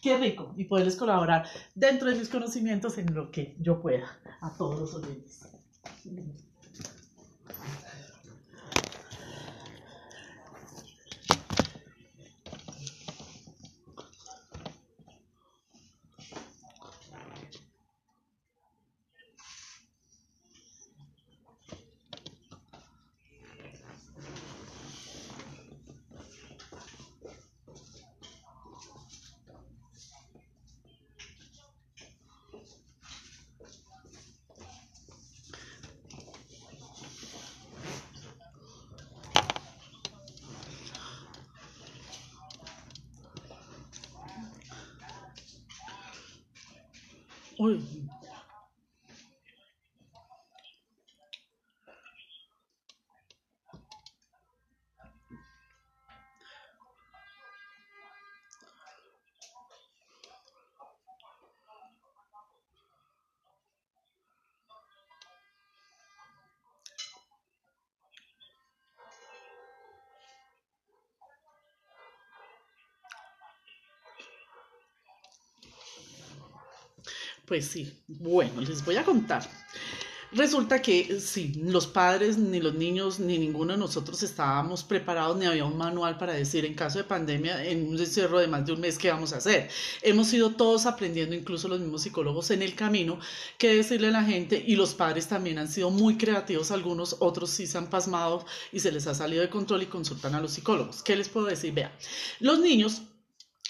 Qué rico y poderles colaborar dentro de mis conocimientos en lo que yo pueda a todos los oyentes. hoje Pues sí, bueno, les voy a contar. Resulta que sí, los padres, ni los niños, ni ninguno de nosotros estábamos preparados, ni había un manual para decir en caso de pandemia, en un encierro de más de un mes, qué vamos a hacer. Hemos ido todos aprendiendo, incluso los mismos psicólogos en el camino, qué decirle a la gente y los padres también han sido muy creativos, algunos, otros sí se han pasmado y se les ha salido de control y consultan a los psicólogos. ¿Qué les puedo decir? Vea, los niños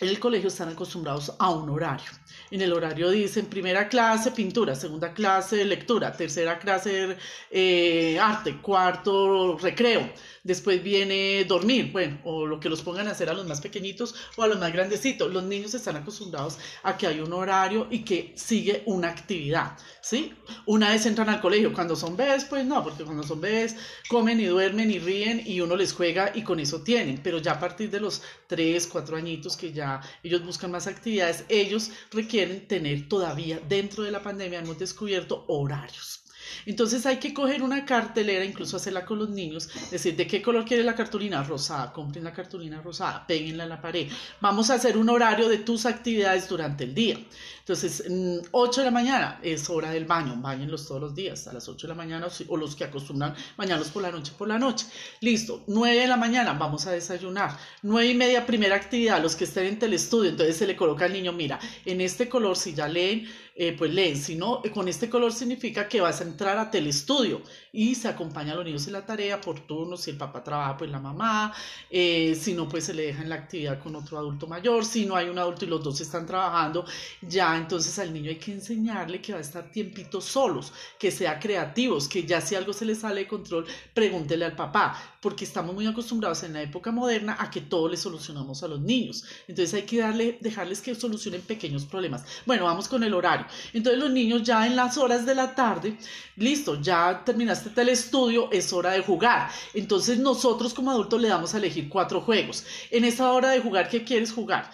en el colegio están acostumbrados a un horario. En el horario dicen primera clase pintura, segunda clase lectura, tercera clase eh, arte, cuarto recreo. Después viene dormir, bueno, o lo que los pongan a hacer a los más pequeñitos o a los más grandecitos. Los niños están acostumbrados a que hay un horario y que sigue una actividad, ¿sí? Una vez entran al colegio, cuando son bebés, pues no, porque cuando son bebés comen y duermen y ríen y uno les juega y con eso tienen. Pero ya a partir de los 3, 4 añitos que ya ellos buscan más actividades, ellos requieren tener todavía dentro de la pandemia, hemos descubierto horarios. Entonces hay que coger una cartelera, incluso hacerla con los niños, decir de qué color quiere la cartulina rosada, compren la cartulina rosada, péguenla en la pared. Vamos a hacer un horario de tus actividades durante el día. Entonces, 8 de la mañana es hora del baño, bañenlos todos los días, a las 8 de la mañana o los que acostumbran bañarlos por la noche, por la noche. Listo, 9 de la mañana vamos a desayunar. 9 y media, primera actividad, los que estén en telestudio, entonces se le coloca al niño, mira, en este color, si ya leen, eh, pues leen, si no, con este color significa que vas a entrar a telestudio y se acompaña a los niños en la tarea por turno, si el papá trabaja, pues la mamá, eh, si no, pues se le deja en la actividad con otro adulto mayor, si no hay un adulto y los dos están trabajando, ya entonces al niño hay que enseñarle que va a estar tiempitos solos, que sea creativos, que ya si algo se le sale de control, pregúntele al papá, porque estamos muy acostumbrados en la época moderna a que todo le solucionamos a los niños, entonces hay que darle, dejarles que solucionen pequeños problemas. Bueno, vamos con el horario. Entonces los niños ya en las horas de la tarde, listo, ya terminaste el estudio, es hora de jugar. Entonces nosotros como adultos le damos a elegir cuatro juegos. En esa hora de jugar, ¿qué quieres jugar?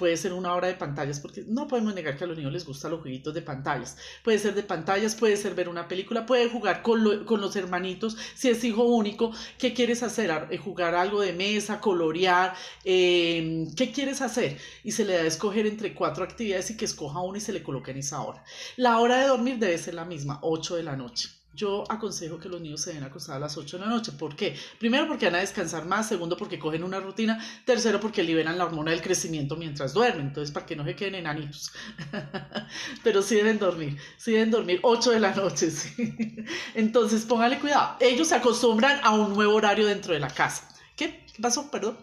Puede ser una hora de pantallas, porque no podemos negar que a los niños les gustan los jueguitos de pantallas. Puede ser de pantallas, puede ser ver una película, puede jugar con, los hermanitos, si es hijo único. ¿Qué quieres hacer? Eh, ¿Jugar algo de mesa, colorear? Em, ¿Qué quieres hacer? Y se le da a escoger entre cuatro actividades y que escoja una y se le coloque en esa hora. La hora de dormir debe ser la misma, 8 de la noche yo aconsejo que los niños se den acostados a las 8 de la noche. ¿Por qué? Primero porque van a descansar más, segundo porque cogen una rutina, tercero porque liberan la hormona del crecimiento mientras duermen, entonces para que no se queden enanitos. Pero sí deben dormir, sí deben dormir 8 de la noche. Entonces póngale cuidado, ellos se acostumbran a un nuevo horario dentro de la casa. ¿Qué? ¿Qué pasó? Perdón.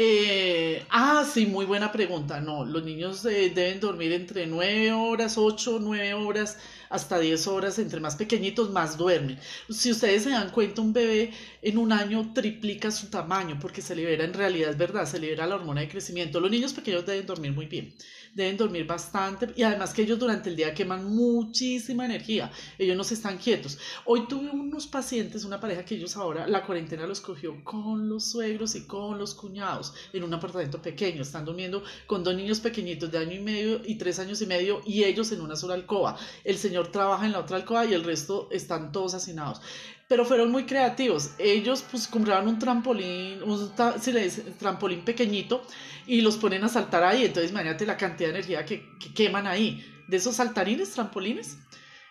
Eh, ah, sí, muy buena pregunta. No, los niños eh, deben dormir entre 9 horas, 8, 9 horas, hasta 10 horas. Entre más pequeñitos, más duermen. Si ustedes se dan cuenta, un bebé en un año triplica su tamaño porque se libera, en realidad es verdad, se libera la hormona de crecimiento. Los niños pequeños deben dormir muy bien deben dormir bastante y además que ellos durante el día queman muchísima energía, ellos no se están quietos. Hoy tuve unos pacientes, una pareja que ellos ahora la cuarentena los cogió con los suegros y con los cuñados en un apartamento pequeño, están durmiendo con dos niños pequeñitos de año y medio y tres años y medio y ellos en una sola alcoba. El señor trabaja en la otra alcoba y el resto están todos hacinados pero fueron muy creativos. Ellos pues compraron un trampolín, un si le trampolín pequeñito y los ponen a saltar ahí. Entonces imagínate la cantidad de energía que, que queman ahí. De esos saltarines, trampolines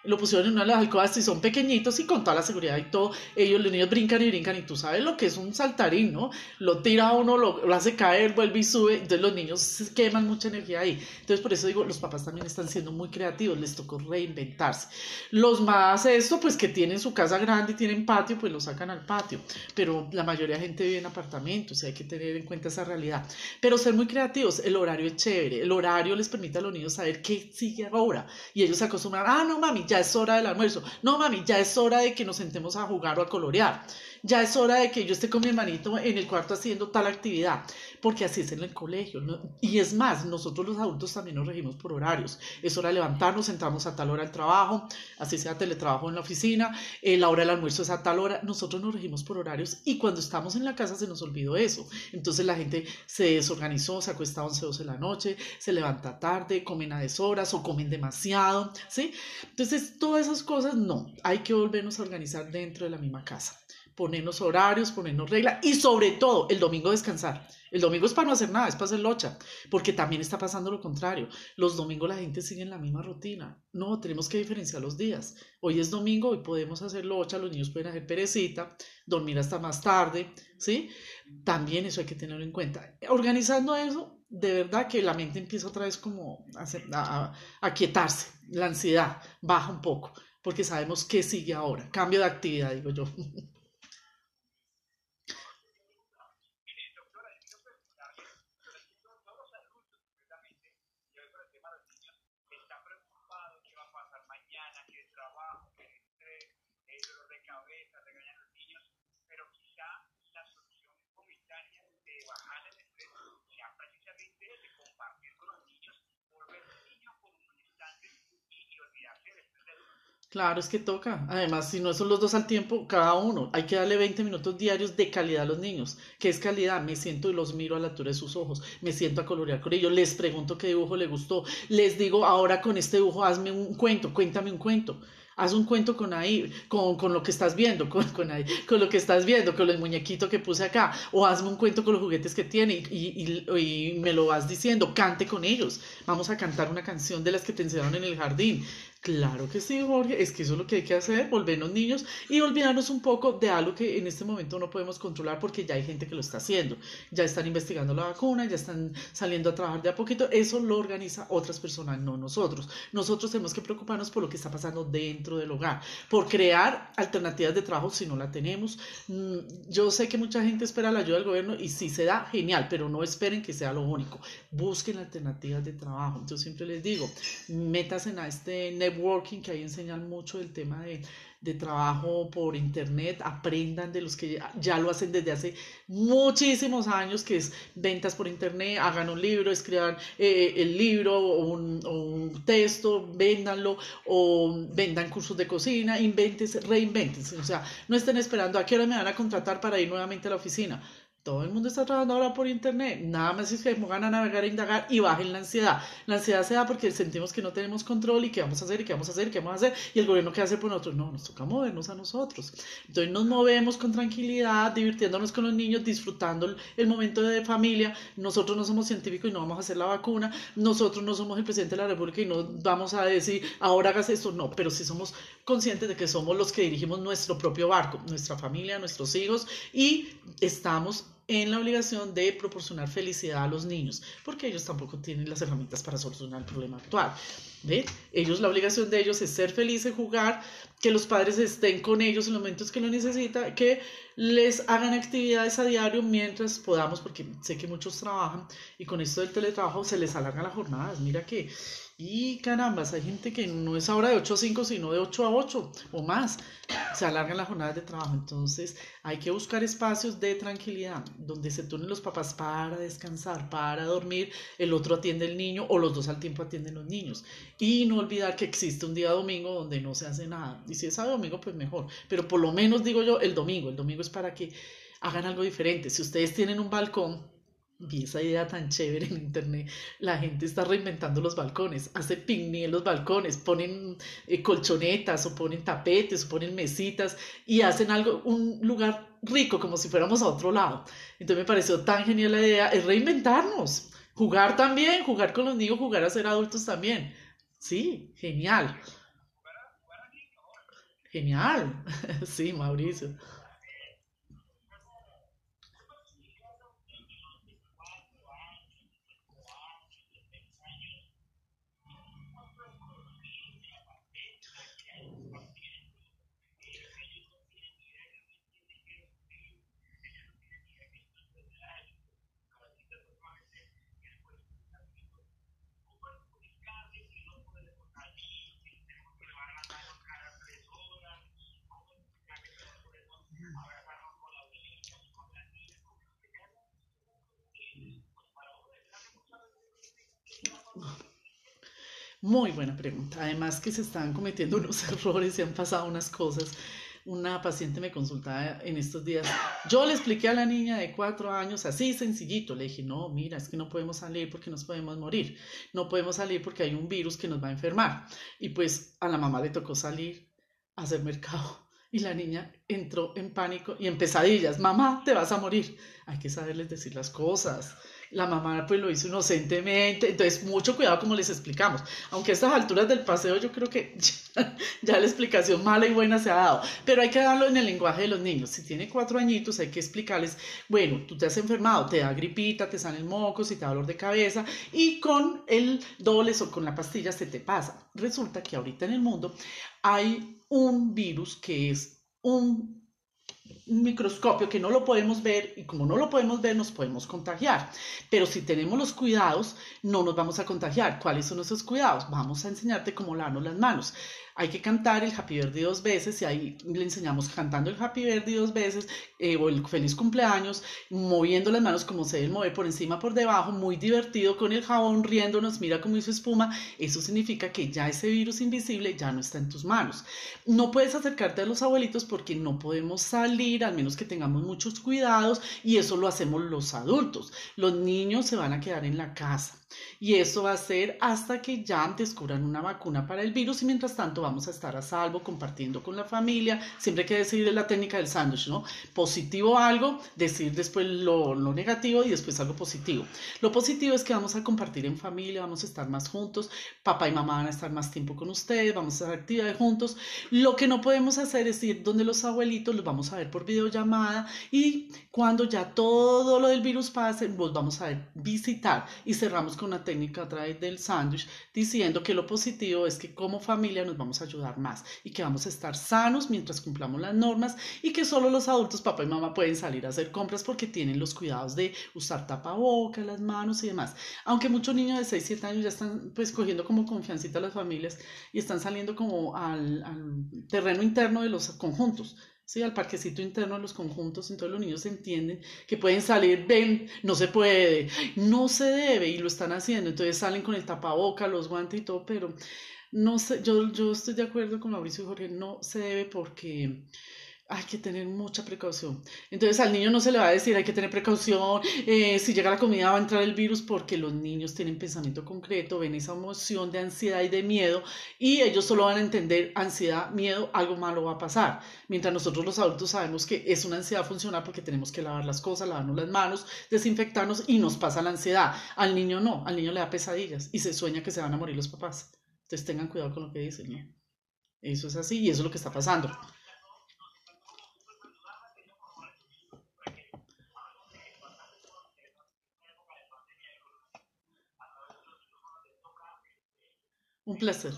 lo pusieron en una de las alcobas y son pequeñitos y con toda la seguridad y todo, ellos los niños brincan y brincan y tú sabes lo que es un saltarín, ¿no? Lo tira uno, lo, hace caer, vuelve y sube, entonces los niños queman mucha energía ahí. Entonces por eso digo, los papás también están siendo muy creativos, les tocó reinventarse. Los más esto, pues que tienen su casa grande y tienen patio, pues lo sacan al patio, pero la mayoría de gente vive en apartamentos y hay que tener en cuenta esa realidad. Pero ser muy creativos, el horario es chévere, el horario les permite a los niños saber qué sigue ahora y ellos se acostumbran, ah, no mami, ya es hora del almuerzo. No, mami, ya es hora de que nos sentemos a jugar o a colorear. Ya es hora de que yo esté con mi hermanito en el cuarto haciendo tal actividad, porque así es en el colegio. Y es más, nosotros los adultos también nos regimos por horarios. Es hora de levantarnos, entramos a tal hora al trabajo, así sea teletrabajo en la oficina, eh, la hora del almuerzo es a tal hora. Nosotros nos regimos por horarios y cuando estamos en la casa se nos olvidó eso. Entonces la gente se desorganizó, se acuesta a 11, 12 de la noche, se levanta tarde, comen a deshoras o comen demasiado, ¿sí? Entonces todas esas cosas no, hay que volvernos a organizar dentro de la misma casa ponernos horarios, ponernos reglas y sobre todo el domingo descansar. El domingo es para no hacer nada, es para hacer locha, porque también está pasando lo contrario. Los domingos la gente sigue en la misma rutina. No, tenemos que diferenciar los días. Hoy es domingo, hoy podemos hacer locha, los niños pueden hacer perecita, dormir hasta más tarde, ¿sí? También eso hay que tenerlo en cuenta. Organizando eso, de verdad que la mente empieza otra vez como a, a, a quietarse, la ansiedad baja un poco, porque sabemos qué sigue ahora. Cambio de actividad, digo yo. Claro, es que toca. Además, si no son los dos al tiempo, cada uno. Hay que darle 20 minutos diarios de calidad a los niños. ¿Qué es calidad? Me siento y los miro a la altura de sus ojos. Me siento a colorear con ellos. Les pregunto qué dibujo le gustó. Les digo, ahora con este dibujo, hazme un cuento, cuéntame un cuento. Haz un cuento con ahí, con, con lo que estás viendo, con, con, ahí, con lo que estás viendo, con el muñequito que puse acá. O hazme un cuento con los juguetes que tiene y, y, y me lo vas diciendo. Cante con ellos. Vamos a cantar una canción de las que te enseñaron en el jardín. Claro que sí, Jorge, es que eso es lo que hay que hacer, volvernos niños y olvidarnos un poco de algo que en este momento no podemos controlar porque ya hay gente que lo está haciendo, ya están investigando la vacuna, ya están saliendo a trabajar de a poquito, eso lo organiza otras personas, no nosotros. Nosotros tenemos que preocuparnos por lo que está pasando dentro del hogar, por crear alternativas de trabajo si no la tenemos. Mm, yo sé que mucha gente espera la ayuda del gobierno y si se da, genial, pero no esperen que sea lo único. Busquen alternativas de trabajo. Yo siempre les digo, métanse a este networking, que ahí enseñan mucho el tema de, de trabajo por internet, aprendan de los que ya, lo hacen desde hace muchísimos años, que es ventas por internet, hagan un libro, escriban eh, el libro o un, texto, véndanlo o vendan cursos de cocina, invéntense, reinvéntense, o sea, no estén esperando a qué hora me van a contratar para ir nuevamente a la oficina todo el mundo está trabajando ahora por internet. Nada más es que pongan a navegar, a indagar y bajen la ansiedad. La ansiedad se da porque sentimos que no tenemos control y qué vamos a hacer y qué vamos a hacer y qué vamos a hacer. Y el gobierno qué hace por nosotros. No, nos toca movernos a nosotros. Entonces nos movemos con tranquilidad, divirtiéndonos con los niños, disfrutando el momento de familia. Nosotros no somos científicos y no vamos a hacer la vacuna. Nosotros no somos el presidente de la República y no vamos a decir ahora hagas esto. No, pero sí somos conscientes de que somos los que dirigimos nuestro propio barco, nuestra familia, nuestros hijos y estamos en la obligación de proporcionar felicidad a los niños, porque ellos tampoco tienen las herramientas para solucionar el problema actual. ¿Ve? Ellos, la obligación de ellos es ser felices, jugar, que los padres estén con ellos en los momentos que lo necesitan, que les hagan actividades a diario mientras podamos, porque sé que muchos trabajan y con esto del teletrabajo se les alargan las jornadas. Mira que y carambas, hay gente que no es ahora de 8 a 5, sino de 8 a 8 o más. Se alargan las jornadas de trabajo. Entonces hay que buscar espacios de tranquilidad donde se turnen los papás para descansar, para dormir. El otro atiende el niño o los dos al tiempo atienden los niños. Y no olvidar que existe un día domingo donde no se hace nada. Y si es a domingo, pues mejor. Pero por lo menos digo yo el domingo. El domingo es para que hagan algo diferente. Si ustedes tienen un balcón, vi esa idea tan chévere en internet. La gente está reinventando los balcones, hace picnic en los balcones, ponen eh, colchonetas o ponen tapetes o ponen mesitas y hacen algo, un lugar rico como si fuéramos a otro lado. Entonces me pareció tan genial la idea, es reinventarnos, jugar también, jugar con los niños, jugar a ser adultos también. Sí, genial. Genial. Sí, Mauricio. Muy buena pregunta. Además que se están cometiendo unos errores y han pasado unas cosas. Una paciente me consultaba en estos días. Yo le expliqué a la niña de cuatro años así sencillito. Le dije, no, mira, es que no podemos salir porque nos podemos morir. No podemos salir porque hay un virus que nos va a enfermar. Y pues a la mamá le tocó salir a hacer mercado. Y la niña entró en pánico y en pesadillas. Mamá, te vas a morir. Hay que saberles decir las cosas la mamá pues lo hizo inocentemente, entonces mucho cuidado como les explicamos, aunque a estas alturas del paseo yo creo que ya, la explicación mala y buena se ha dado, pero hay que darlo en el lenguaje de los niños, si tiene cuatro añitos hay que explicarles, bueno, tú te has enfermado, te da gripita, te salen mocos y te da dolor de cabeza y con el dobles o con la pastilla se te pasa. Resulta que ahorita en el mundo hay un virus que es un microscopio que no lo podemos ver y como no lo podemos ver nos podemos contagiar. Pero si tenemos los cuidados, no nos vamos a contagiar. ¿Cuáles son esos cuidados? Vamos a enseñarte cómo lavarnos las manos hay que cantar el Happy Birthday dos veces y ahí le enseñamos cantando el Happy Birthday dos veces eh, o el feliz cumpleaños, moviendo las manos como se deben mover por encima, por debajo, muy divertido con el jabón, riéndonos, mira cómo hizo espuma. Eso significa que ya ese virus invisible ya no está en tus manos. No puedes acercarte a los abuelitos porque no podemos salir, al menos que tengamos muchos cuidados y eso lo hacemos los adultos. Los niños se van a quedar en la casa. Y eso va a ser hasta que ya descubran una vacuna para el virus y mientras tanto vamos a estar a salvo compartiendo con la familia. Siempre hay que decir la técnica del sándwich, ¿no? Positivo algo, decir después lo, lo, negativo y después algo positivo. Lo positivo es que vamos a compartir en familia, vamos a estar más juntos, papá y mamá van a estar más tiempo con ustedes, vamos a hacer actividades juntos. Lo que no podemos hacer es ir donde los abuelitos los vamos a ver por videollamada y cuando ya todo lo del virus pase, los vamos a visitar y cerramos con una técnica a través del sándwich diciendo que lo positivo es que como familia nos vamos a ayudar más y que vamos a estar sanos mientras cumplamos las normas y que solo los adultos, papá y mamá, pueden salir a hacer compras porque tienen los cuidados de usar tapabocas, las manos y demás. Aunque muchos niños de 6, 7 años ya están pues cogiendo como confiancita a las familias y están saliendo como al terreno interno de los conjuntos. ¿Sí? al parquecito interno de los conjuntos, entonces los niños entienden que pueden salir, ven, no se puede, no se debe, y lo están haciendo, entonces salen con el tapaboca, los guantes y todo, pero no sé, yo, yo estoy de acuerdo con Mauricio y Jorge, no se debe porque hay que tener mucha precaución. Entonces al niño no se le va a decir hay que tener precaución, eh, si llega la comida va a entrar el virus porque los niños tienen pensamiento concreto, ven esa emoción de ansiedad y de miedo y ellos solo van a entender ansiedad, miedo, algo malo va a pasar. Mientras nosotros los adultos sabemos que es una ansiedad funcional porque tenemos que lavar las cosas, lavarnos las manos, desinfectarnos y nos pasa la ansiedad. Al niño no, al niño le da pesadillas y se sueña que se van a morir los papás. Entonces tengan cuidado con lo que dicen. Eso es así y eso es lo que está pasando. Un placer.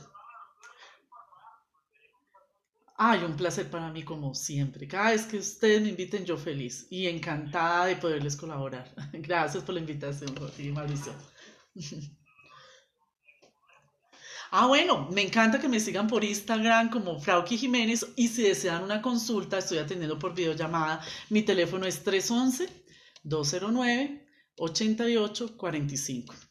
Ay, un placer para mí como siempre. Cada vez que ustedes me inviten, yo feliz y encantada de poderles colaborar. Gracias por la invitación, Jorge Mauricio. Ah, bueno, me encanta que me sigan por Instagram como Frauki Jiménez y si desean una consulta, estoy atendiendo por videollamada. Mi teléfono es 311 209 8845.